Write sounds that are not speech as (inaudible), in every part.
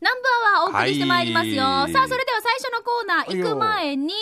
ナンバーはお送りしてまいりますよ。はいさあ、それでは最初のコーナー行く前に、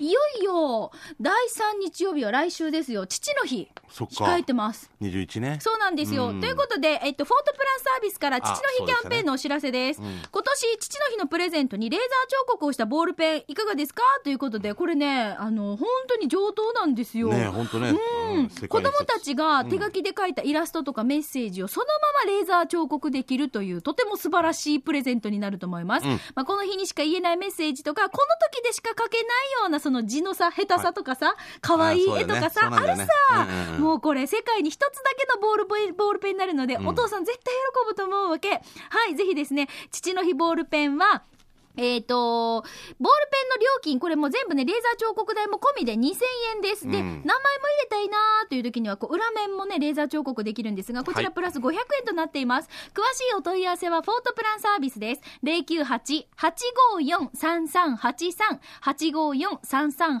ういよいよ、第3日曜日は来週ですよ。父の日、そっか控えてます。21ね。そうなんですよ。うんということで、えっと、フォートプランサービスから父の日キャンペーンのお知らせです。ですねうん今年、父の日のプレゼントにレーザー彫刻をしたボールペン、いかがですか？ということで、これね、あの、本当に上等なんですよ。ね本当ね。うん、子供たちが手書きで書いたイラストとかメッセージをそのままレーザー彫刻できるというとても素晴らしいプレゼントになると思います、うん。まあ、この日にしか言えないメッセージとかこの時でしか書けないようなその字のさ下手さとかさ可愛、いい絵とかさあ,、ね。るそうなんだよね。さ、うんうんうん。もうこれ世界に一つだけのボールペンボールペンになるので、ん。お父さん絶対喜ぶと思うわけ。はいぜひですね父の日ボールペンはえっ、と、ボールペンの料金、これもう全部ね、レーザー彫刻代も込みで2000円です。で、うん名前も入れたいなーという時には、こう、裏面もね、レーザー彫刻できるんですが、こちはいらプラス500円となっています。詳しいお問い合わせは、フォートプランサービスです。098-854-3383、854-3383番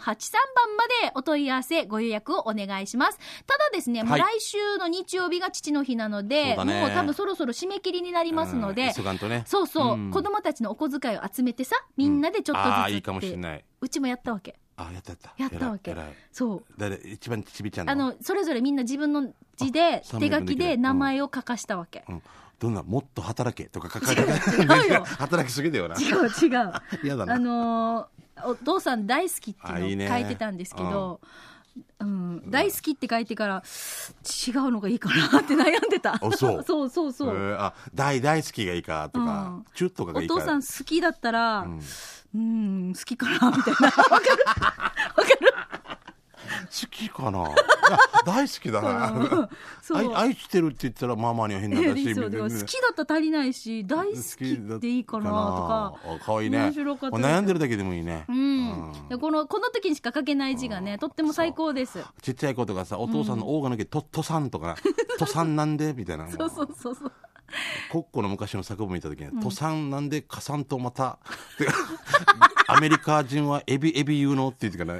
までお問い合わせ、ご予約をお願いします。ただですね、もうはい来週の日曜日が父の日なので、もう多分そろそろ締め切りになりますので、うんね。そうそう、うん子供たちのお小遣いを集めてさ、みんなでちょっとずつって、ああ、いいかもしれない。うちもやったわけ。あやったやった。やったわけ。そう。誰、一番ちびちゃんの？あの、それぞれみんな自分の字で、あ手書きで名前を書かしたわけ。うん。どんな、もっと働けとか書かれて違うよ (laughs) 働きすぎだよな。違う違う。(laughs) 嫌だな。あのーお父さん大好きっていうのを書いてたんですけど、うん、大好きって書いてから、違うのがいいかなって悩んでた。あ (laughs) そう。そうそうそう。えー。あ、大大好きがいいかとか。うん、チュッとかがおいいか。父さん好きだったら、ん。うん、好きかなみたいな。わかる。わかる好きかな？大好きだな。愛愛してるって言ったらママには変なんだし、そうだから好きだったら足りないし、大好きっていいかなとか。あかわいいね。面白かったです悩んでるだけでもいいね。うん。でこの、この時にしか書けない字がね、とっても最高です。ちっちゃい子とかさ、お父さんの王が抜け、と、とさんとか、(laughs) とさんなんで？みたいな。そうそうそうそう。コッコの昔の作文見た時に、とさんなんで、かさんとまた、で (laughs) アメリカ人はエビエビ言うの？って言ってから、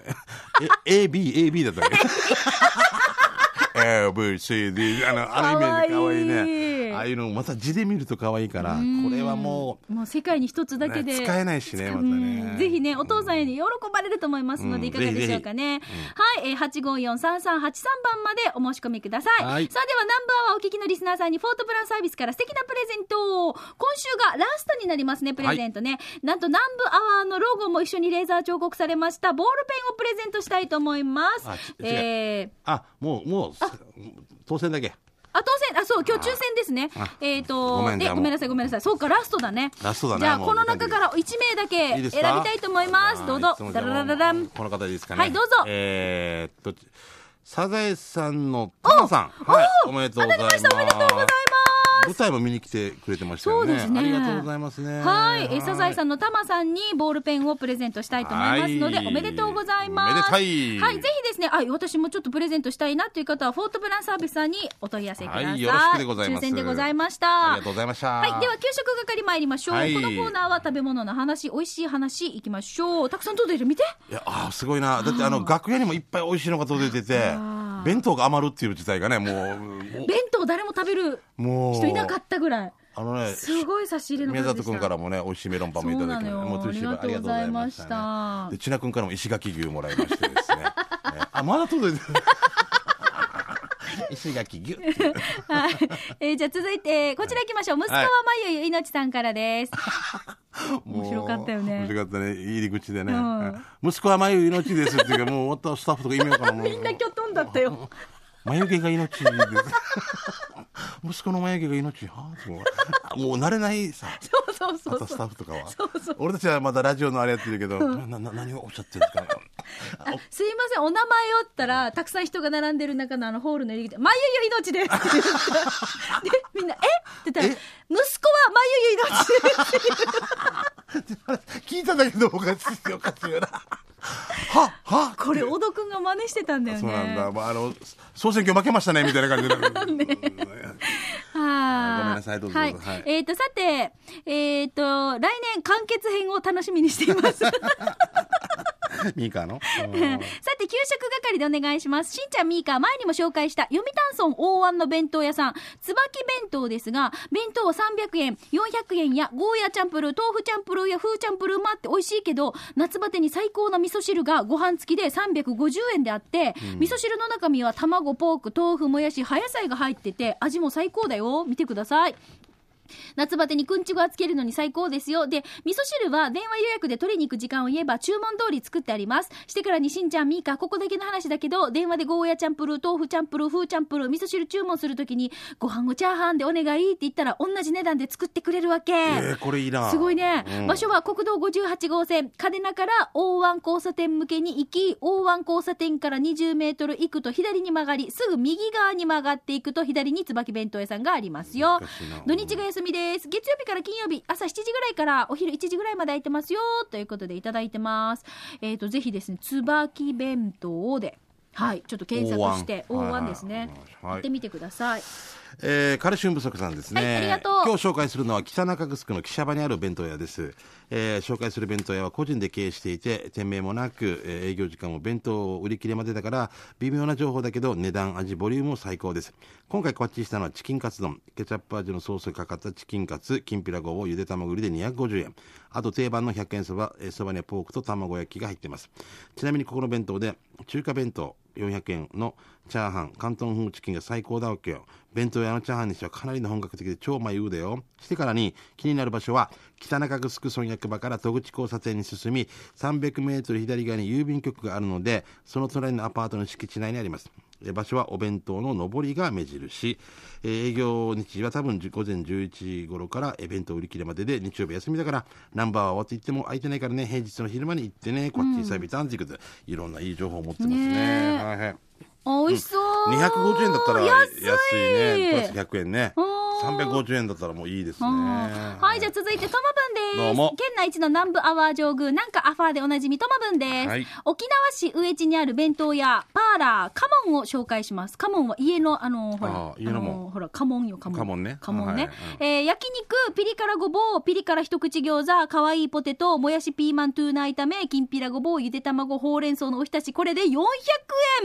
え、AB、AB だったっけ。(laughs) A, B, C, D あの、あのイメージかわいいね。ああいうのまた字で見ると可愛いから、これはももう世界に一つだけで。ね使えないしねまたねうんぜひね、お父さんに喜ばれると思いますので、うんいかがでしょうかね。はい、えー、854-3383番までお申し込みください。はいさあ、ではナンバーはお聞きのリスナーさんにフォートプランサービスから素敵なプレゼントを今週がラストになりますね、プレゼントね。なんと南部アワーのロゴも一緒にレーザー彫刻されました、ボールペンをプレゼントしたいと思います。えー、あ、もう、もう、当選だけ。あ、当選、あ、そう、今日抽選ですねあ。えっ、とごえごめんなさい、ごめんなさい。そうか、ラストだね。ラストだねじゃあ、この中から1名だけ選びかたいと思います。どうぞダララララン。この方でいいですかね？はいどうぞえーっと、サザエさんのタマさん。はい、おめでとうございます。おめでとうございます。舞台も見に来てくれてましたよね。そうですねありがとうございますね。はい。え、サザエさんんのタマさんにボールペンをプレゼントしたいと思いますので、はいおめでとうございます。はい。ぜひですね、あ、私もちょっとプレゼントしたいなという方は、フォートプランサービスさんにお問い合わせください。はいよろしくでございます抽選でございました。ありがとうございました。はい。では、給食係参りましょう。はいこのコーナーは食べ物の話、美味しい話、いきましょう。たくさん届いてる。見て。いや、あーすごいな。だって、あの、楽屋にもいっぱい美味しいのが届いててあー、弁当が余るっていう事態がね、もう、弁当誰も食べるもう、人いなかったぐらい。あのね、すごい差し入れの宮数でした里君からもね、美味しいメロンパンもいただきもうありがとうございましたありがとうございましたねで、千奈君からも石垣牛もらいましてですね。ね (laughs) あ、まだ届いてる。石垣牛。はい。えーじゃあ続いて、こちら行きましょう。息子はまゆゆいのちさんからです。(laughs) (laughs) 面白かったよね面白かったね。入り口でね。うん息子は眉命ですっていうか、もう終わったスタッフとか意味わからん。(laughs) みんなきょとんだったよ。(laughs) 眉毛が命です。息子の眉毛が命。は (laughs) もう慣れないさ。そうそうそあとスうそう。タッフとかは。そうそう俺たちはまだラジオのあれやってるけど、な、な、何をおっしゃってるんですか (laughs) すいません、お名前をったら、たくさん人が並んでる中のあのホールの入り口で、まゆゆ命ですって言ったら (laughs) で、みんな、え？って言ったら、え？息子はまゆゆ命です。聞いただけでおかしいよ、おかしいよな。は、は、これ、小戸くんが真似してたんだよね。そうなんだ。まあ、あの、総選挙負けましたね、みたいな感じで。(laughs) はあごめんなさいどうぞはい。はいえっ、と、さて、えっ、と、来年完結編を楽しみにしています。(laughs) (laughs) ミーカーの？うんさて、給食係でお願いします。しんちゃん、みーか、前にも紹介した読谷村大湾の弁当屋さん、椿弁当ですが、弁当は300円、400円や、ゴーヤチャンプルー、豆腐チャンプルーや、風チャンプルーもあって美味しいけど、夏バテに最高な味噌汁がご飯付きで350円であって、味噌汁の中身は卵、ポーク、豆腐、もやし、葉野菜が入ってて、味も最高だよ。見てください。夏バテにくんちごはつけるのに最高ですよ。で、味噌汁は電話予約で取りに行く時間を言えば注文通り作ってあります。してからにしんちゃん、みーか、ここだけの話だけど、電話でゴーヤチャンプルー、豆腐チャンプルー、風チャンプルー、味噌汁注文するときに、ご飯をチャーハンでお願いって言ったら、同じ値段で作ってくれるわけ。えー、これいいな。すごいね、うん場所は国道58号線、嘉手納から大湾交差点向けに行き、大湾交差点から20メートル行くと左に曲がり、すぐ右側に曲がっていくと左に椿弁当屋さんがありますよ。土日が休みです。月曜日から金曜日、朝7時ぐらいからお昼1時ぐらいまで空いてますよ。ということでいただいてます。えっ、と、ぜひですね、椿弁当で、はい、ちょっと検索して、大大湾湾ですね。はい行ってみてください。えーカルシウム不足さんですね、はいありがとう。今日紹介するのは北中城の岸場にある弁当屋です、えー紹介する弁当屋は個人で経営していて店名もなく、えー営業時間も弁当売り切れまでだから微妙な情報だけど値段味ボリュームも最高です。今回こっちしたのはチキンカツ丼。ケチャップ味のソースがかかったチキンカツきんぴらごぼうゆで卵売りで250円。あと定番の100円そばえーそばにはポークと卵焼きが入っています。ちなみにここの弁当で中華弁当400円のチャーハン広東風チキンが最高だわけよ。弁当屋のチャーハンにしてはかなりの本格的で超迷うだよ。してからに気になる場所は北中城村役場から戸口交差点に進み300メートル左側に郵便局があるのでその隣のアパートの敷地内にあります。場所はお弁当の上りが目印、えー営業日時は多分じ午前11時頃からえ弁当売り切れまでで日曜日休みだからナンバーは終わって言っても空いてないからね平日の昼間に行ってねこっち久々っていうことでいろんないい情報を持ってますね。はいはい。美味しそう。250円だったら安い。ね。プラス100円ね。うん350円だったらもういいですねうんはい、じゃあ続いて、ともぶんです。どうも県内一の南部アワー上宮、なんかアファーでおなじみ、ともぶんです。はい沖縄市上地にある弁当屋、パーラー、カモンを紹介します。カモンは家の、あの、ほら、家のもほら、カモンよ、カモン。カモンねカモンね。えー焼肉、ピリ辛ごぼう、ピリ辛一口餃子、かわいいポテト、もやしピーマントゥーナ炒め、きんぴらごぼう、ゆで卵、ほうれん草のおひたし、これで400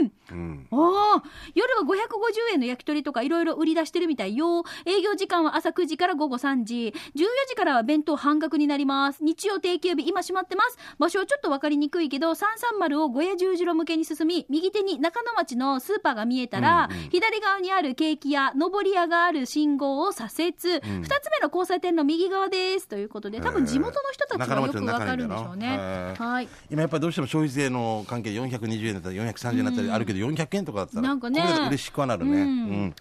円うんおー夜は550円の焼き鳥とかいろいろ売り出してるみたいよ。営業時間は朝9時から午後3時。14時からは弁当半額になります。日曜定休日今閉まってます。場所はちょっとわかりにくいけど、330を小屋十字路向けに進み、右手に中野町のスーパーが見えたら、うんうん左側にあるケーキ屋、上り屋がある信号を左折。二、つ目の交差点の右側です。ということで、多分地元の人たちはよくわかるんでしょうね。はい。今やっぱりどうしても消費税の関係420円だったり430円だったりあるけど400円とかだったらなんかね嬉しくはなるね、ううんん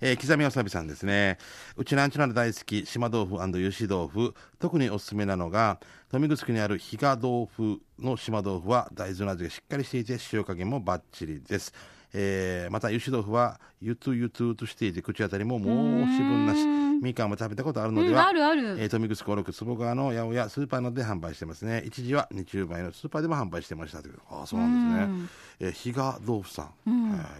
えー刻みわさびさんですね。うちなんちゅなら大好き島豆腐油脂豆腐。特におすすめなのが豊見城にある比嘉豆腐の島豆腐は大豆の味がしっかりしていて塩加減もバッチリです。えーまた油脂豆腐はゆつゆつとしていて口当たりももう脂分なし。みかんも食べたことあるのでは、うんあるある。えー豊見城五六坪川の八百屋スーパーなどで販売してますね。一時は日中売のスーパーでも販売してましたという。ああそうなんですね、えー、比嘉豆腐さん、え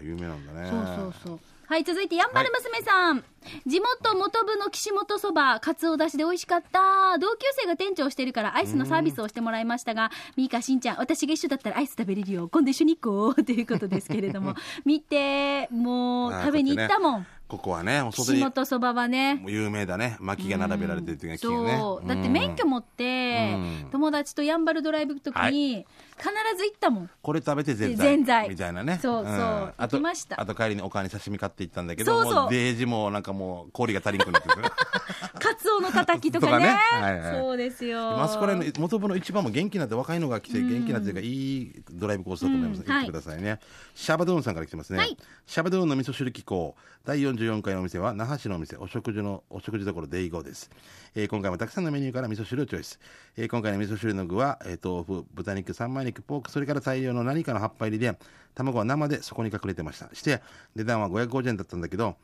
ー有名なんだね。そうそうそう。はい、続いて、やんばる娘さん。地元元部の岸本そば、かつおだしで美味しかった。同級生が店長をしてるからアイスのサービスをしてもらいましたが、ミーカしんちゃん、私が一緒だったらアイス食べれるよ。今度一緒に行こう。(laughs) ということですけれども。見て、もう食べに行ったもん。ここはねもう外岸に本そばはね。有名だね薪が並べられてるっていうね、そう。だって免許持ってうん、友達とやんばるドライブ行くときに、必ず行ったもん。これ食べてぜんざいぜんざい。みたいなね。そうそうん。行あときました。あと帰りにおかわり刺身買って行ったんだけどそうそう。もうデージもなんかもう氷が足りんくなってくるカツオのたたき (laughs) とかね。はいはいそうですよ。今あそこら辺の元部の一番も元気になって若いのが来て元気になってるからいいドライブコースだと思います、うん。行ってくださいね、シャバドゥーンさんから来てますね、はい。シャバドゥーンの味噌汁機構。第44回のお店は那覇市のお店お食事のお食事どころデイゴーです、えー今回もたくさんのメニューから味噌汁をチョイス、えー今回の味噌汁の具は、えー豆腐豚肉三枚肉ポークそれから大量の何かの葉っぱ入りで卵は生でそこに隠れてました。して値段は550円だったんだけど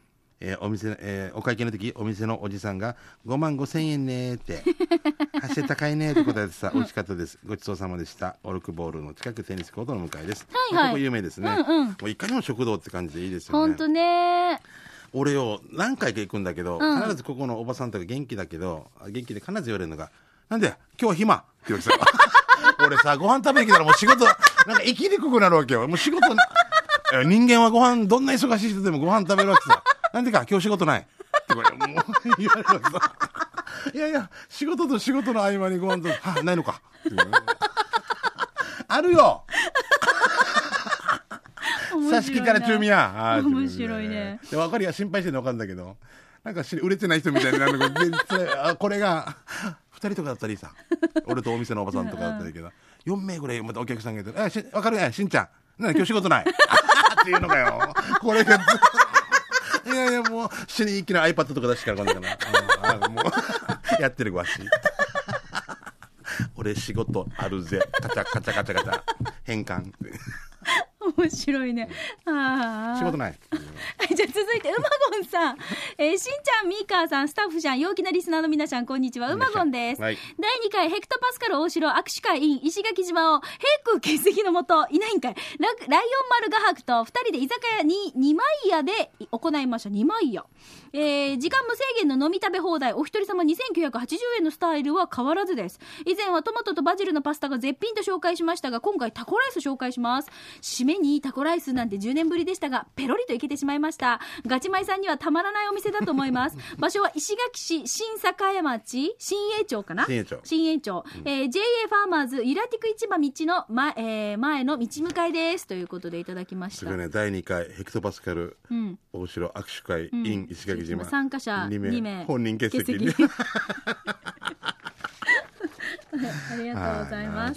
えーお店、えーお会計の時お店のおじさんが5万5千円ねーって走って高いねーって答えてさ美味しかったです。ごちそうさまでした。オルクボールの近くテニスコートの向かいです、はいはい。ここ有名ですね、うんうん。もういかにも食堂って感じでいいですよね。ほんとね。俺よ何回か行くんだけど、うん。必ずここのおばさんとか元気だけどあ元気で必ず言われるのが「なんで今日は暇?」って言われてさ (laughs) 俺さ、ご飯食べに来たらもう仕事、なんか生きにくくなるわけよ。もう仕事、え人間はご飯、どんな忙しい人でもご飯食べるわけさ。なんでか、今日仕事ない？ってこれ、もう言われるさ。いやいや、仕事と仕事の合間にご飯と、(laughs) は、ないのか。っていうねあるよ (laughs) 面白いな挿し木から中身や。面白いね。で、わかるや、心配してるのわかるんだけど、なんかし売れてない人みたいになるのが、全然 (laughs) あ、これが、二人とかだったりさ、俺とお店のおばさんとかだったりけど、4名ぐらいまたお客さんがいて、え、しわかる？や、しんちゃん。な今日仕事ない。っていうのかよ。これが、いやいや、もう、死に一気な iPad とか出してからこんなかな。うんもう、やってるわし。俺仕事あるぜ。カチャカチャカチャカチャ。変換。面白いね。ああ。仕事ない。はい、じゃあ続いて、うまごんさん。えーしんちゃん、みーかーさん、スタッフさん、陽気なリスナーの皆さん、こんにちは。うまごんです。はい第2回、ヘクトパスカル大城握手会 in 石垣島を、平空欠席のもと、いないんかい。ラライオン丸画伯と2人で居酒屋に2枚屋で行いました。2枚屋。えー時間無制限の飲み食べ放題、お一人様2980円のスタイルは変わらずです。以前はトマトとバジルのパスタが絶品と紹介しましたが、今回タコライス紹介します。締めにタコライスなんて10年ぶりでしたが、ペロリといけてしまいました。ガチマイさんにはたまらないお店だと思います。(laughs) 場所は石垣市新栄町、新栄町かな？新栄町新栄町。えー JA ファーマーズ、イラティク市場道の前,、えー前の道向かいです。ということでいただきました。すごいね、第2回ヘクトパスカルうん。大城握手会 in 石垣島。参加者2 2名。名本人欠席。欠席 (laughs) ありがとうございま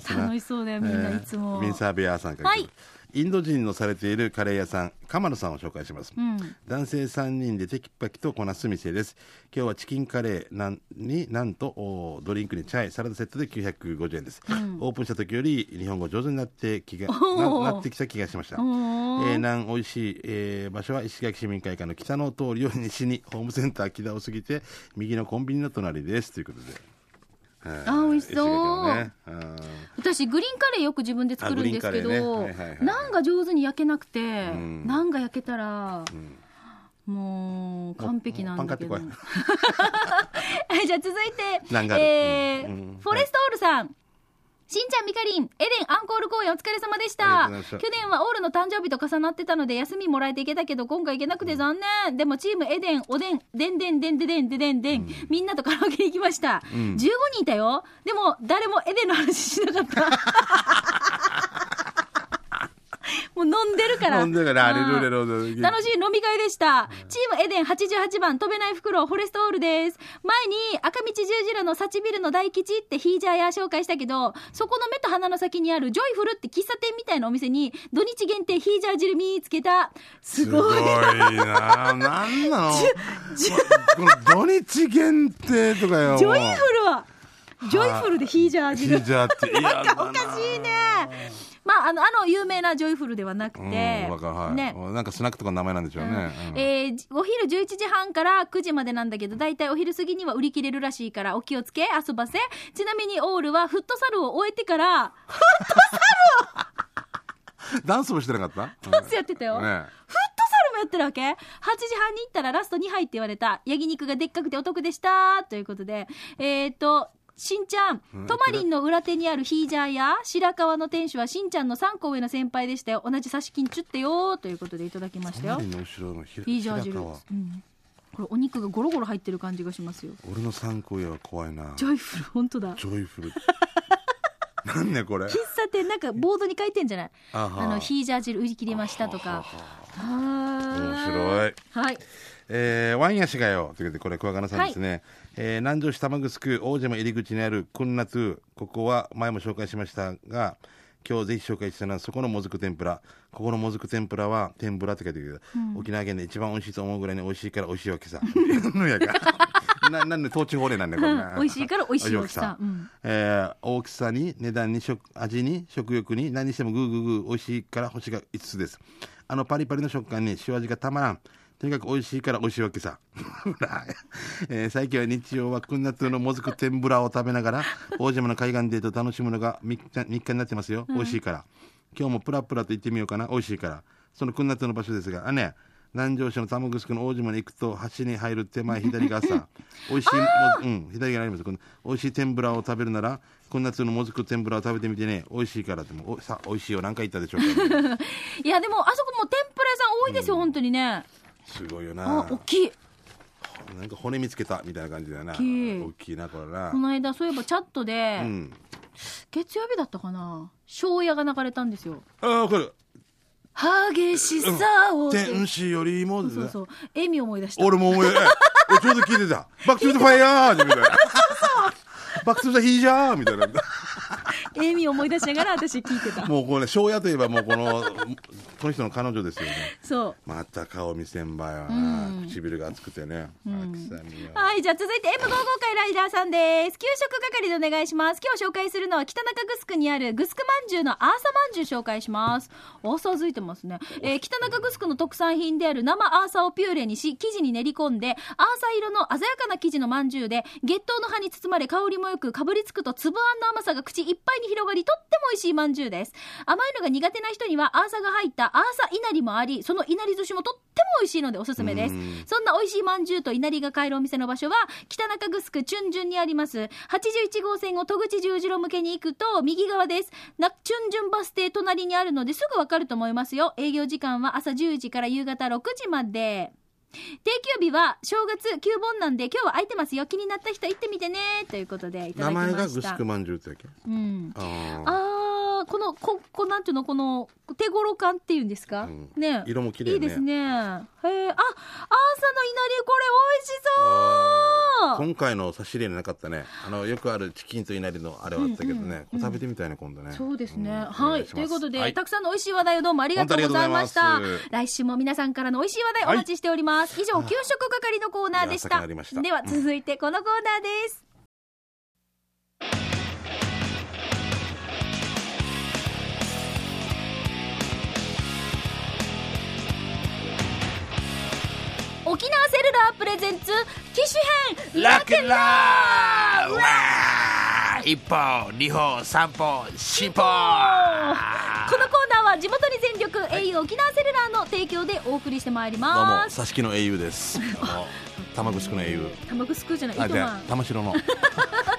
す。楽しそうだよみんないつも。ミンサーベアーさんから、はい。インド人のされているカレー屋さんカマルさんを紹介します、うん。男性3人でテキパキとこなす店です。今日はチキンカレーなんになんとおドリンクにチャイサラダセットで950円です、オープンした時より日本語上手になって気がななってきた気がしました。えー、なん美味しい、えー場所は石垣市民会館の北の通りを西にホームセンター木田を過ぎて右のコンビニの隣です。ということで、はいあ美味しそう。ね。うん。私グリーンカレーよく自分で作るんですけど、ね。はいはいはいナンが上手に焼けなくて、ん。ナンが焼けたら、もう完璧なんだけど。(laughs) じゃあ続いて、えーうん。うん。フォレストオールさん。しんちゃん、みかりん、エデンアンコール公演お疲れ様でしあた。去年はオールの誕生日と重なってたので休みもらえていけたけど、今回行けなくて残念。でもチームエデン、おでん、でんでんでんででんででんでん、みんなとカラオケに行きました。15人いたよ。でも、誰もエデンの話しなかった。(laughs) もう飲んでるから。飲んでるからあれうんルレロード楽しい飲み会でした。チームエデン88番、飛べない袋、フォレストオールです。前に赤道十字路のサチビルの大吉ってヒージャーや紹介したけど、そこの目と鼻の先にあるジョイフルって喫茶店みたいなお店に、土日限定ヒージャー汁見つけた。すすごいごい。ななんなの？土日限定とかよジョイフルは、ジョイフルでヒージャー汁。ヒージャーっていやおかしいね。まあ、あの、あの有名なジョイフルではなくうんて、はいね。なんかスナックとかの名前なんでしょうね、うんえーお昼11時半から9時までなんだけど、だいたいお昼過ぎには売り切れるらしいから、お気をつけあそばせ。ちなみにオールはフットサルを終えてから、(laughs) ダンスもしてなかった？ダンスやってたよ。ねフットサルもやってるわけ ?8 時半に行ったらラスト2杯って言われた。焼肉がでっかくてお得でした。ということで、えっ、と、しんちゃん、トマリンの裏手にあるヒージャーや白川の店主はしんちゃんの3個上の先輩でしたよ。同じ差し金チュってよということでいただきましたよ。隣の後ろのひヒージャー汁。うん。これお肉がゴロゴロ入ってる感じがしますよ。俺の参考やは怖いなジョイフル、本当だ。ジョイフル (laughs) なんねこれ喫茶店なんかボードに書いてんじゃない？あはあの、ヒージャー汁売り切りましたとか。面面白いはい。えーワイン足がよ。ということでこれ桑名さんですね、えー南城市玉城大島入り口にあるクンナツここは前も紹介しましたが今日ぜひ紹介したのはそこのもずく天ぷら。ここのもずく天ぷらは天ぷらって書いてるけど、沖縄県で一番美味しいと思うぐらいに美味しいから美味しいわけさ。(laughs) のやが。(laughs) ななんで統治法令なんだよこれな。うん。美味しいから美味しい大きさ。うん。えー大きさに値段に食味に食欲に何にしてもグーグーグー美味しいから星が5つです。あのパリパリの食感に塩味がたまらんとにかく美味しいから美味しいわけさ、(laughs) えー最近は日曜はくんなつのもずく天ぷらを食べながら大島の海岸デート楽しむのが日課日課になってますよ。美味しいから。今日もプラプラと行ってみようかな。美味しいから。そのくんなつの場所ですがあね南城市の玉城の大島に行くと橋に入る手前左が朝 (laughs) 美味しいもうん左があります。この美味しい天ぷらを食べるならこんなつのもずく天ぷらを食べてみてね。美味しいからってもおさ美味しいよ。何回言ったでしょうか、(laughs) いやでもあそこも天ぷら屋さん多いですよ、本当にねすごいよあな大きい。なんか骨見つけたみたいな感じだよな。大きい。大きいなこれな。この間そういえばチャットで、うん。月曜日だったかな？庄屋が流れたんですよ。ああこれ激しさを。って、天使よりもそうそう笑み思い出した。俺も思い (laughs) え俺ちょうど聞いてた「バック・トゥ・ザ・ファイヤー」みたいな「(laughs) バック・トゥ・ザ・ヒージャー」みたいな笑み思い出しながら私聞いてたもうこれね庄屋といえばもうこのこの人の彼女ですよねそうまた顔見せんばよな、うん唇が熱くてね、んあくさみよはい、じゃあ続いて M55 回ライダーさんです。給食係でお願いします。今日紹介するのは北中城にあるグスクまんじゅうのアーサまんじゅう紹介します。アーサー付いてますね。えー北中城の特産品である生アーサをピューレにし、生地に練り込んで、アーサ色の鮮やかな生地のまんじゅうで、月桃の葉に包まれ香りもよく、かぶりつくと粒あんの甘さが口いっぱいに広がり、とっても美味しいまんじゅうです。甘いのが苦手な人にはアーサが入ったアーサいなりもあり、そのいなり寿司もとっても美味しいのでおすすめですうん。そんな美味しいまんじゅうと稲荷が買えるお店の場所は、北中城チュンジュンにあります。81号線を戸口十字路向けに行くと、右側です。な、チュンジュンバス停隣にあるのですぐわかると思いますよ。営業時間は朝10時から夕方6時まで。定休日は正月旧盆なんで今日は空いてますよ。気になった人行ってみてね。ということでいただ名きました。前がグスクまんじゅうってだっけ？うん。あー。あー、この、こ、こ、なんていうの、この、手頃感っていうんですか、うん。ね。色も綺麗ね。いいですね。へえ、あ、アーサのいなり、これ美味しそう。今回の差し入れになかったね。あのよくあるチキンといなりのあれはあったけどね、うんうん。食べてみたいね今度ね。そうですね。ん。はい。ということで、はい。たくさんの美味しい話題をどうもありがとうございました。来週も皆さんからの美味しい話題お待ちしております。以上、給食係のコーナーでした。した。では、続いてこのコーナーです。沖縄セルラープレゼンツ機種編ラクラーわー。一歩二歩三歩四歩このコーナーは地元に全力 au 沖縄セルラーの提供でお送りしてまいりどうもます。挿し木の英雄です (laughs) 玉城の英雄玉城じゃない。玉城の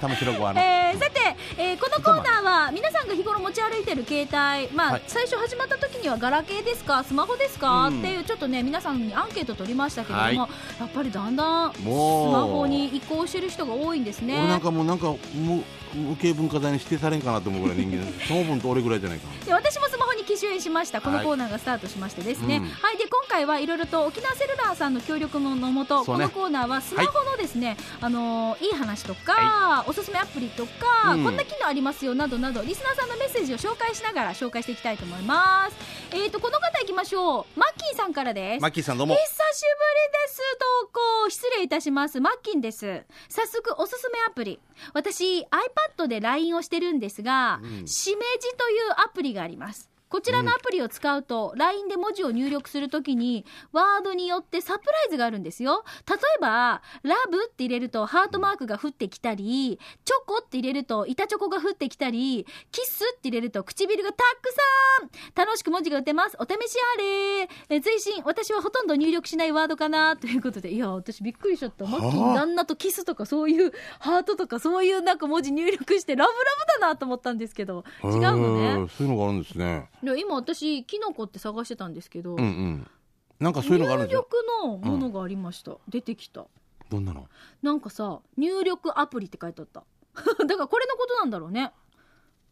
玉城ごあの、えーさて、えーこのコーナーは皆さんが日頃持ち歩いてる携帯、まあはい。最初始まった時にはガラケーですかスマホですか、うん。っていうちょっとね皆さんにアンケート取りましたけれども、はい。やっぱりだんだんスもうマホに移行してる人が多いんですね。俺なんかもうなんか無無形文化財に指定されんかなと思うぐらい人間 (laughs) その分と俺ぐらいじゃないかなで私もスマホに機種変しました。このはいコーナーがスタートしましてですね、うん。はい。で今回はいろいろと沖縄セルラーさんの協力のもと、ね。このコーナーはスマホのですね、あのーいい話とか、おすすめアプリとか、うん。こんな機能ありますよなどなどリスナーさんのメッセージを紹介しながら紹介していきたいと思います。えーとこの方いきましょう。マッキーさんからです。マッキーさんどうも。久しぶりです。投稿失礼いたします。マッキンです。早速おすすめアプリ。私 iPad で LINE をしてるんですが、うん。しめじというアプリがありますこちらのアプリを使うと、LINE で文字を入力するときに、ワードによってサプライズがあるんですよ。例えば、ラブって入れるとハートマークが降ってきたり、チョコって入れると板チョコが降ってきたり、キスって入れると唇がたくさん楽しく文字が打てます。お試しあれえ追伸、私はほとんど入力しないワードかなということで、いや、私びっくりしちゃった。マッキーはあ旦那とキスとかそういうハートとかそういうなんか文字入力してラブラブだなと思ったんですけど、違うのへね。ーそういうのがあるんですねいや今私キノコって探してたんですけど、うんうん。なんかそういうのがあるん入ですよ。力のものがありました、出てきた。どんなの？なんかさ入力アプリって書いてあった。(laughs) だからこれのことなんだろうね。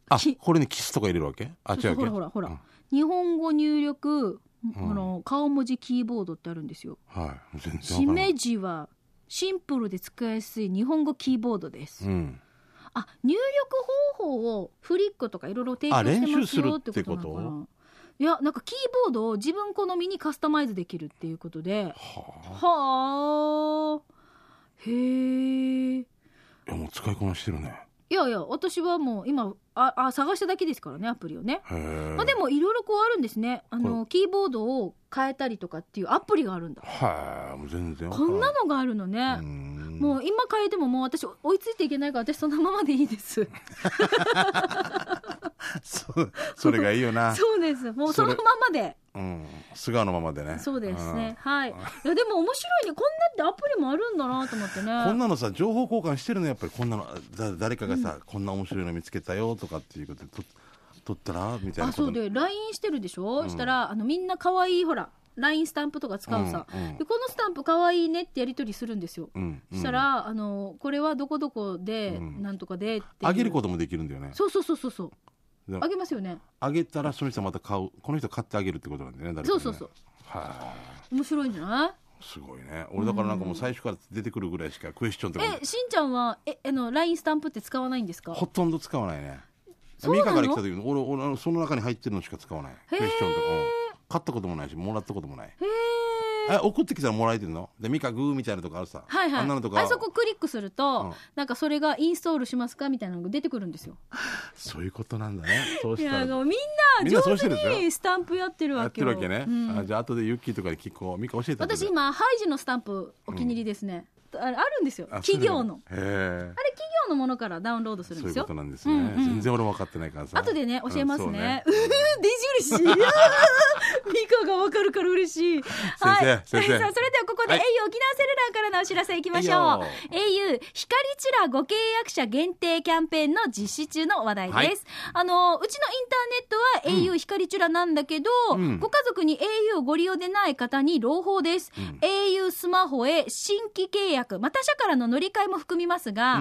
あきこれにキスとか入れるわけ？あ違うわけ？ほらほらほら、うん。日本語入力、うん。あの顔文字キーボードってあるんですよ。はい。全然しわからない。めじはシンプルで使いやすい日本語キーボードです、うんあ入力方法をフリックとかいろいろ提供してますよってこといやなんかキーボードを自分好みにカスタマイズできるっていうことで。ははあ。へえ。もう使いこなしてるね。やいや私はもう今ああ探しただけですからねアプリをね、まあ、でもいろいろこうあるんですね。あのキーボードを変えたりとかっていうアプリがあるんだ。はいもう全然わこんなのがあるのね、もうう今変えてももう私追いついていけないから私そのままでいいです。(laughs) そそれがいいよな。(laughs) そうです。もうそのままでうん、素顔のままでねそうですねん。はい。いや、でも面白いね。こんなってアプリもあるんだなと思ってね。こんなのさ情報交換してるのやっぱりこんなのだ誰かがさ、こんな面白いの見つけたよとかっていうことでと撮ったらみたいなあ、そうで、LINE してるでしょ、うんしたら、あの、みんな可愛いほら、LINE スタンプとか使うさ。うんうんで、このスタンプ可愛いねってやり取りするんですよ。うんそしたら、あの、これはどこどこで、うんなんとかでっていう。あげることもできるんだよねそうそうそうそうそう。であげますよね。あげたらその人また買うこの人買ってあげるってことなんだよね誰かにね。そうそうそう。は面白いんじゃない？いすごいね。俺だからなんかもう最初から出てくるぐらいしかクエスチョンとかも。え、しんちゃんは、え、あの、LINE スタンプって使わないんですか？ほとんど使わないね。そうから来た時に俺俺その中に入ってるのしか使わない。クエスチョンとか、うん買ったこともないしもらったこともない。へえ。え送ってきたらもらえてるの？でミカグーみたいなとこあるさ、はいはい。あんなのとか。あそこクリックすると、うん。なんかそれがインストールしますかみたいなのが出てくるんですよ。そういうことなんだね。そういしたら。みんな上手にスタンプやってるやってわけよ。るわけね、うん。あじゃあ後でユッキーとかに聞こう。ミカ教えて私今、ハイジのスタンプお気に入りですね。あれあるんですよ。あ企業の。あれ企業のものからダウンロードするんですよそういうこ。となんですね、うんうん全然俺分かってないからさ後でね、教えますうんね。うー、デジ嬉しい。(laughs) ミカがわかるから嬉しい。はい。それではここで、はい au 沖縄セルラーからのお知らせいきましょう。au 光チラご契約者限定キャンペーンの実施中の話題です。はいあの、うちのインターネットは au 光チラなんだけど、うんご家族に au をご利用でない方に朗報です。ん au スマホへ新規契約、また社からの乗り換えも含みますが、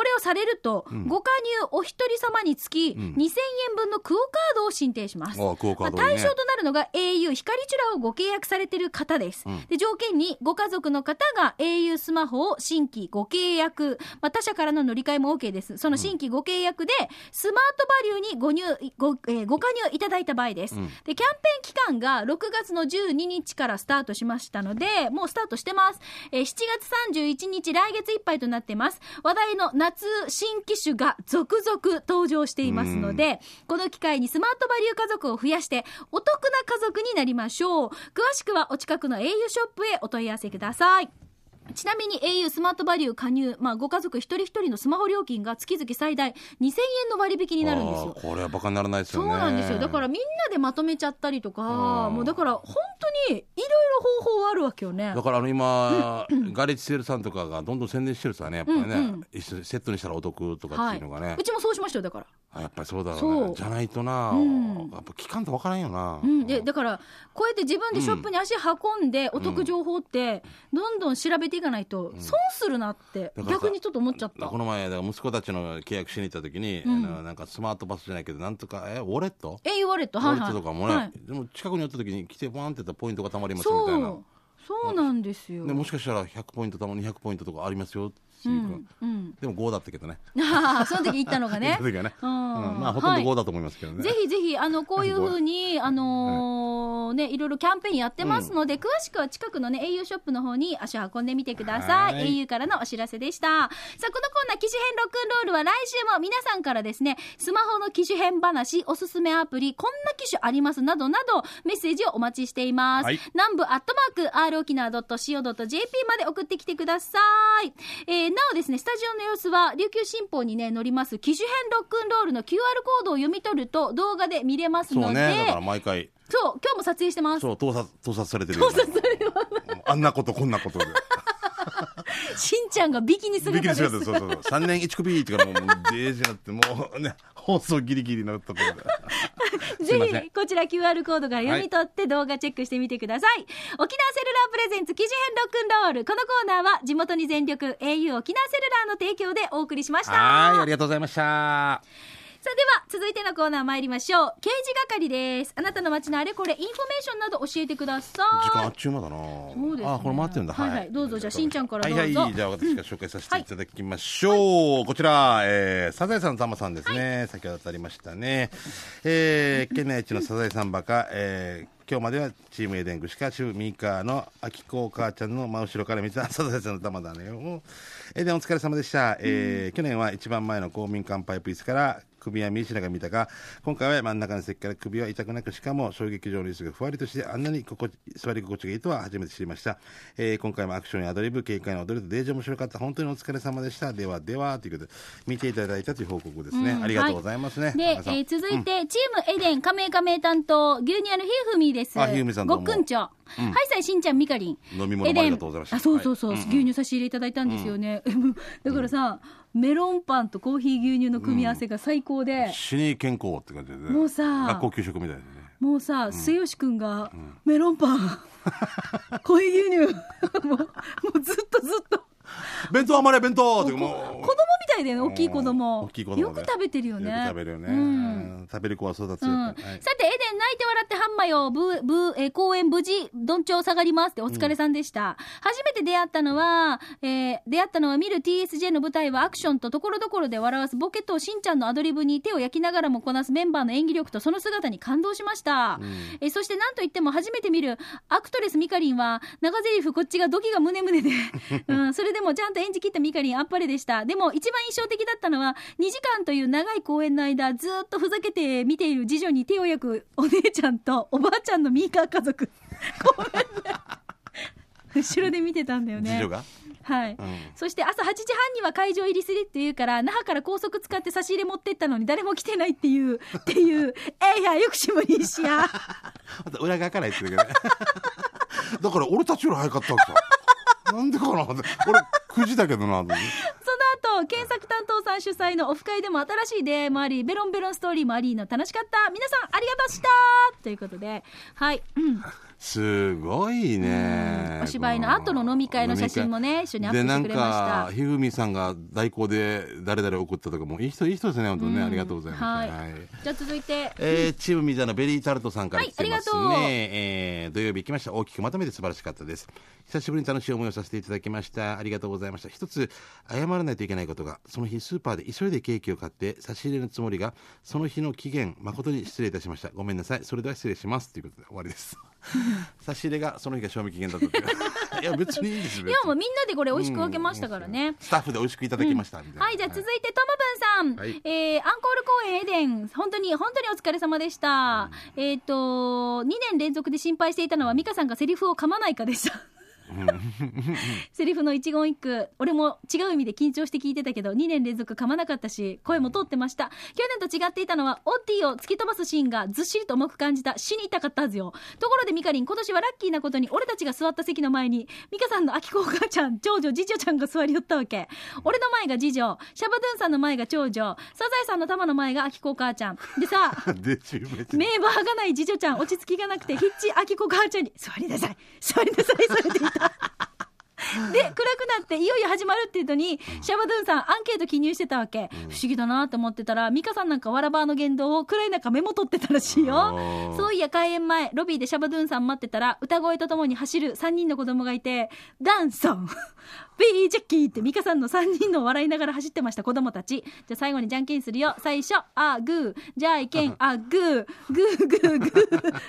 これをされると、んご加入お一人様につき、ん2000円分のクオカードを申請します。あクオカードまあ対象となるのが au 光チュラをご契約されている方です。うんで条件にご家族の方が au スマホを新規ご契約、まあ、他社からの乗り換えも OK です。その新規ご契約で、スマートバリューにご入ご,、えーご加入いただいた場合です、うんで。キャンペーン期間が6月の12日からスタートしましたので、もうスタートしてます。えー7月31日来月いっぱいとなってます。話題の夏新機種が続々登場していますので、この機会にスマートバリュー家族を増やして、お得な家族になりましょう。詳しくはお近くの au ショップへお問い合わせください。ちなみに au スマートバリュー加入、まあ、ご家族一人一人のスマホ料金が月々最大2000円の割引になるんですよこれはバカにならないですよそうねなんですよ。だからみんなでまとめちゃったりとか、うんもうだから本当にいろいろ方法あるわけよねだ。からあの今、(clears throat) ガレッジセールさんとかがどんどん宣伝してるさねやっぱりね、うんうんセットにしたらお得とかっはい。ていうのがね、うちもそうしましたよ、だから。あやっぱりそうだろうそう。ねじゃないとな、うん。やっぱ期間って分からんよな、うん、でだからこうやって自分でショップに足運んでお得情報ってどんどん調べていかないと損するなってだからさ逆にちょっと思っちゃった。こ。の前だから息子たちの契約しに行った時に、うん。なんかスマートバスじゃないけどなんとかえウォレット？え、ウォレット、ウォレはい。はい。ットとかもね、はい。でも近くに寄った時に来てバーンってやったらポイントがたまりますみたいなそう、そうなんですよ。でもしかしたら100ポイントたま200ポイントとかありますよって。でも5だったけどね。ああ、その時行ったのがね。(laughs) ね、うん。うんまあほとんど5だと思いますけどね、ぜひぜひ、あの、こういうふうに、あのーね、いろいろキャンペーンやってますので、詳しくは近くのね、au ショップの方に足を運んでみてください。はい。au からのお知らせでした。さあ、このコーナー、機種編ロックンロールは来週も皆さんからですね、スマホの機種編話、おすすめアプリ、こんな機種ありますなどなど、メッセージをお待ちしています。はい。南部アットマーク、r 沖縄 .co.jp まで送ってきてください。えーなおですね、スタジオの様子は、琉球新報にね、載ります、機種編ロックンロールの QR コードを読み取ると動画で見れますので、そうねだから毎回。そう、今日も撮影してます。そう盗撮盗撮されてるよあんなことこんなことで (laughs) しんちゃんがビキニ姿ですす。るそうそうそう3年1首ってからもうデージになってもうね放送ギリギリのところで (laughs) ぜひ、こちら QR コードから読み取って動画チェックしてみてください。沖縄セルラープレゼンツ記事編ロックンロール。このコーナーは地元に全力 au 沖縄セルラーの提供でお送りしました。はいありがとうございましたさあでは、続いてのコーナー参りましょう。刑事係です。あなたの街のあれこれ、インフォメーションなど教えてください。時間あっちゅう間だな。そうですね。あこれ回ってるんだ。はいはい。どうぞじゃあしんちゃんからどうぞはい。はいじゃあ私が紹介させていただきましょう、こちら、えー、サザエさんのタマさんですね、先ほどありましたね。えー、県内一のサザエさんバカ、えー今日まではチームエデングシカシュミーカーのあきこお母ちゃんの真後ろから見た (laughs) サザエさんの玉だね。よエデンお疲れ様でした、えー去年は一番前の公民館パイプ椅子から首は見知らが見たが今回は真ん中の席から首は痛くなくしかも衝撃場の椅子がふわりとしてあんなに心地座り心地がいいとは初めて知りました、えー今回もアクションやアドリブ軽快な踊りとデージ面白かった本当にお疲れ様でした。ではではということで見ていただいたという報告ですね、うん。ありがとうございますね、で、え皆さん。ー続いて、チームエデン、加盟加盟担当、牛乳屋のひふみです。あひふみさんどうも。ごっくんちょ。はいさい、しんちゃん、みかりん。飲み物もありがとうございました。あ、そうそうそう、はい。うんうん。牛乳差し入れいただいたんですよね。(laughs) だからさ、メロンパンとコーヒー牛乳の組み合わせが最高で、死に健康って感じでねもうさ学校給食みたいでね。もうさ、末吉くんが、メロンパン、コーヒー牛乳、もう、もうずっとずっと。弁当余れ弁当って子も供みうたいだよね、大きい子供。大きい子供よ。く食べてるよね。食べるよね、食べる子は育つ。よ、さて、エデン、泣いて笑ってハンマよ、ブブえー公演無事、どんちょう下がりますってお疲れさんでした。初めて出会ったのは、えー出会ったのは見る TSJ の舞台はアクションとところどころで笑わすボケとしんちゃんのアドリブに手を焼きながらもこなすメンバーの演技力とその姿に感動しました。えーそしてなんといっても初めて見るアクトレスミカリンは長台詞こっちがドキが胸胸で、(laughs) うん、それでもちゃんと演じ切ったミカリンあっぱれでした。でも一番印象的だったのは2時間という長い公演の間ずっとふざけて見ている次女に手を焼くお姉ちゃんとおばあちゃんのミーカー家族。ごめんね。後ろで見てたんだよね。はい、ん。そして朝8時半には会場入りするっていうから那覇から高速使って差し入れ持ってったのに誰も来てないっていうっていうえいやよくしむりしや。また裏側から言ってるけどね。だから俺たちより早かったわけさなんでかな俺9時だけどな検索担当さん主催のオフ会でも新しい出会いもありベロンベロンストーリーもありの楽しかった。皆さんありがとうした。ということではい、うん。すごいね。お芝居の後の飲み会の写真もね一緒にアップしてくれました。でなんかひふみさんが代行で誰々送ったとかもいい人いい人ですね本当にね、ありがとうございます、はい、はい。じゃあ続いて。えーチームミザのベリータルトさんから来てますね、はいありがとう。えー土曜日行きました。大きくまとめて素晴らしかったです。久しぶりに楽しい思いをさせていただきました。ありがとうございました。一つ謝らないといけないことがその日スーパーで急いでケーキを買って差し入れのつもりがその日の期限誠に失礼いたしました。ごめんなさい。それでは失礼します。ということで終わりです (laughs) 差し入れがその日が賞味期限だった (laughs) いや別にいいです別に。いやもうみんなでこれ美味しく分けましたからね、スタッフで美味しくいただきました、みたいな。はい、じゃあ続いて、ともぶんさん。はい。えーアンコール公演エデン、本当に、本当にお疲れ様でした。えっ、と、2年連続で心配していたのは、美香さんがセリフを噛まないかでした。セリフの一言一句、俺も違う意味で緊張して聞いてたけど、2年連続噛まなかったし、声も通ってました。去年と違っていたのは、オッティを突き飛ばすシーンがずっしりと重く感じた。死に痛かったはずよ。ところでミカリン、今年はラッキーなことに、俺たちが座った席の前に、ミカさんの秋子お母ちゃん、長女、次女ちゃんが座り寄ったわけ。俺の前が次女、シャバドゥンさんの前が長女、サザエさんの玉の前が秋子お母ちゃん。でさ、(laughs) 名場がない次女ちゃん、落ち着きがなくて、ヒッチ、あきこ母ちゃんに、座りなさい、座りなさい、されていた。(laughs) で、暗くなって、いよいよ始まるっていうのに、シャバドゥンさん、アンケート記入してたわけ。不思議だなと思ってたら、ミカさんなんかわらばの言動を暗い中メモ取ってたらしいよそういや、開演前、ロビーでシャバドゥンさん待ってたら、歌声とともに走る3人の子供がいて、ダンソン、(laughs) ビージャッキーってミカさんの3人の笑いながら走ってました子供たち。じゃあ最後にじゃんけんするよ。最初、あ、グー、じゃあいけん、あ、グー、グー、グー、グー。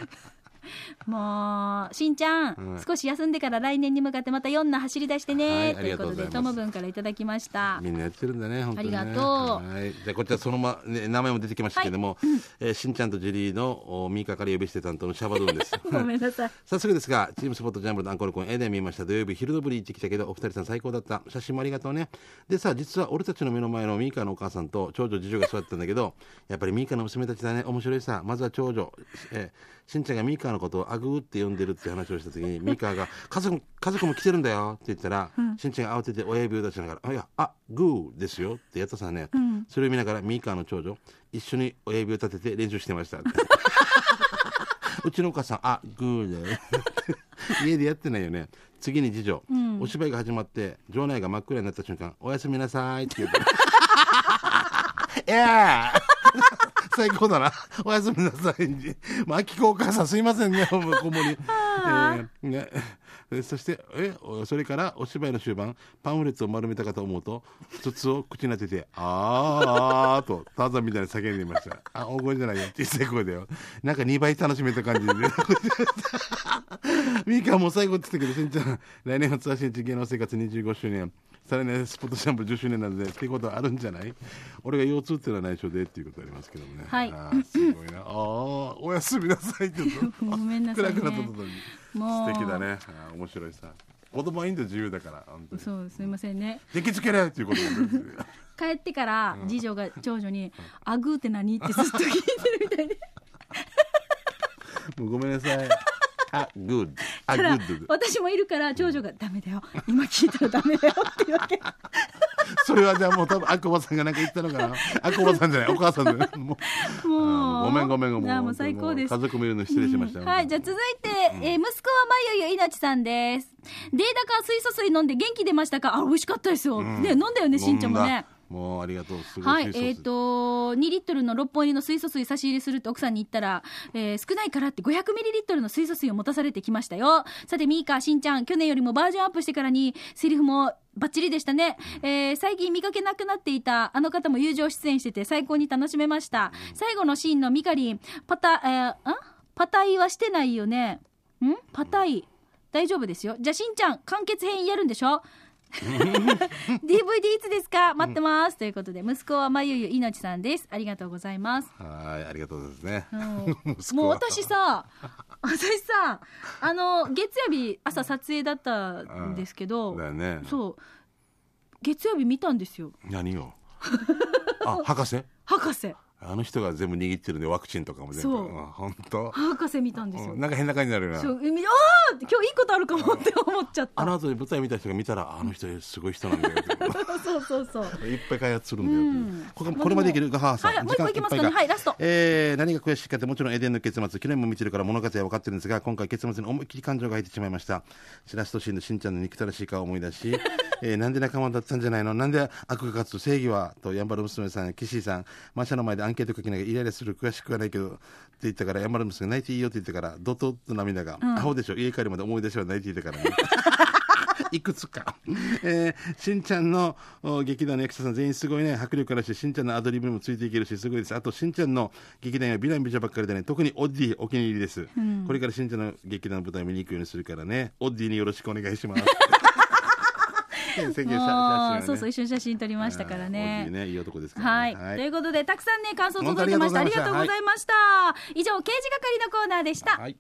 もう、しんちゃん、うん少し休んでから来年に向かってまた4な走り出してね、はいということで、ともぶんからいただきました。みんなやってるんだね、本当に、ね。ありがとうはい。じゃあ、こちらそのま、ね、名前も出てきましたけども、えーしんちゃんとジェリーの、おミーカから呼び捨て担当のシャバドゥンです。(laughs) ごめんなさい。(laughs) 早速ですが、チームスポットジャンブルのアンコールコン、エデン見ました。土曜日、昼のぶり行ってきたけど、お二人さん最高だった。写真もありがとうね。でさ、実は俺たちの目の前のミーカのお母さんと長女、次女が座ってたんだけど、やっぱりミーカの娘たちだね。面白いさ。まずは長女。えーしんちゃんがミーカのことをアグーって呼んでるって話をした時に、(laughs) ミーカが、家族、家族も来てるんだよって言ったら、しんちゃんが慌てて親指を出しながら、あ、いや、あ、グーですよってやったさね。それを見ながらミーカの長女、一緒に親指を立てて練習してました。(laughs) うちのお母さん、あ、グーだよ。(laughs) 家でやってないよね。次に次女、お芝居が始まって、場内が真っ暗になった瞬間、おやすみなさいって言って。いやー最高だな。(laughs) おやすみなさい。まあ、秋子お母さんすいませんね、もうこもり。えーねえそして、え、おそれからお芝居の終盤、パンフレットを丸めたかと思うと、筒を口に当てて、あーと、ターザンみたいに叫んでいました。あ、大声じゃないよ。小さい声だよ。なんか2倍楽しめた感じで。(laughs) (laughs) ミカもう最後って言ったけどしんちゃん。(laughs) 来年初足日芸能生活25周年。さらにスポットシャンプー10周年なのでっていうことはあるんじゃない？俺が腰痛っていうのは内緒でっていうことありますけどもね。はい。あーすごいな。あーおやすみなさいって (laughs) ごめんなさいね。暗くなったとに。もう。素敵だね。あー面白いさ。子供はいいんだよ自由だから。本当に。そうすみませんね。電気つけれっていうことも帰ってから次女が長女に「あぐーって何?」ってずっと聞いてるみたいで。もうごめんなさいあグッドあグッド私もいるから長女が「ダメだよ。今聞いたらダメだよ」って言うわけ。(laughs) それはじゃあもう多分アコバさんがなんか言ったのかな。アコバさんじゃない。お母さんだよ。もう。もう。ごめんごめんごめん。いやもう最高です。家族もいるの失礼しました、うん。はい、じゃあ続いて、えー息子はまゆゆいなちさんです。データカ水素水飲んで元気出ましたか？あ、美味しかったですよ。ね、飲んだよね、しんちゃんもね。もうありがとうはいえっ、と、2リットルの6本入りの水素水差し入れするって奥さんに言ったら、えー少ないからって500ミリリットルの水素水を持たされてきましたよ。さて、ミーカー、しんちゃん、去年よりもバージョンアップしてからに、セリフもバッチリでしたね。えー最近見かけなくなっていたあの方も友情出演してて最高に楽しめました。最後のシーンのミカリン、パタ、えー、んパタイはしてないよね。ん？パタイ。大丈夫ですよ。じゃあ、しんちゃん、完結編やるんでしょ？(laughs) DVD いつですか？待ってます、ということで息子はまゆゆいのちさんです。ありがとうございます、はいありがとうですね、うん。(laughs) もう私さ (laughs) 私さあの月曜日朝撮影だったんですけど、だよね。そう。月曜日見たんですよ。何よあ博士？博士あの人が全部握ってるねワクチンとかも全部。そう。ん本当？博士見たんですよ、うん。なんか変な感じになるよな。そうみああ今日いいことあるかもって思っちゃった。あの後に舞台見た人が見たらあの人すごい人なんだよ (laughs) そうそうそういっぱい開発するんだよこれこれまでいける？ガハーさんはいもう一個いきますかね。はいラスト。えー何が悔しいかってもちろんエデンの結末去年も見てるから物語は分かってるんですが今回結末に思いっきり感情が入ってしまいました。しラストシーンのしんちゃんの憎たらしい顔を思い出し、(laughs) えーなんで仲間だったんじゃないの？なんで悪が勝つ？正義は？とやんばる娘さん岸井さんマシャの前でアンケート書きながらイライラする悔しくはないけどって言ったからやんばる娘が泣いていいよって言ったからドトッと涙が、アホでしょ家帰るまで思い出しは泣いていたから。ねいくつか、えー、しんちゃんのお劇団の役者さん全員すごいね。迫力あるししんちゃんのアドリブにもついていけるしすごいです。あとしんちゃんの劇団は美男美女ばっかりでね特にオッディお気に入りです、これからしんちゃんの劇団の舞台見に行くようにするからね。オッディによろしくお願いしますそうそう一緒に写真撮りましたからね。ねいい男ですからね。はい、ということでたくさんね感想届いてました。ありがとうございました。以上刑事係のコーナーでした。はい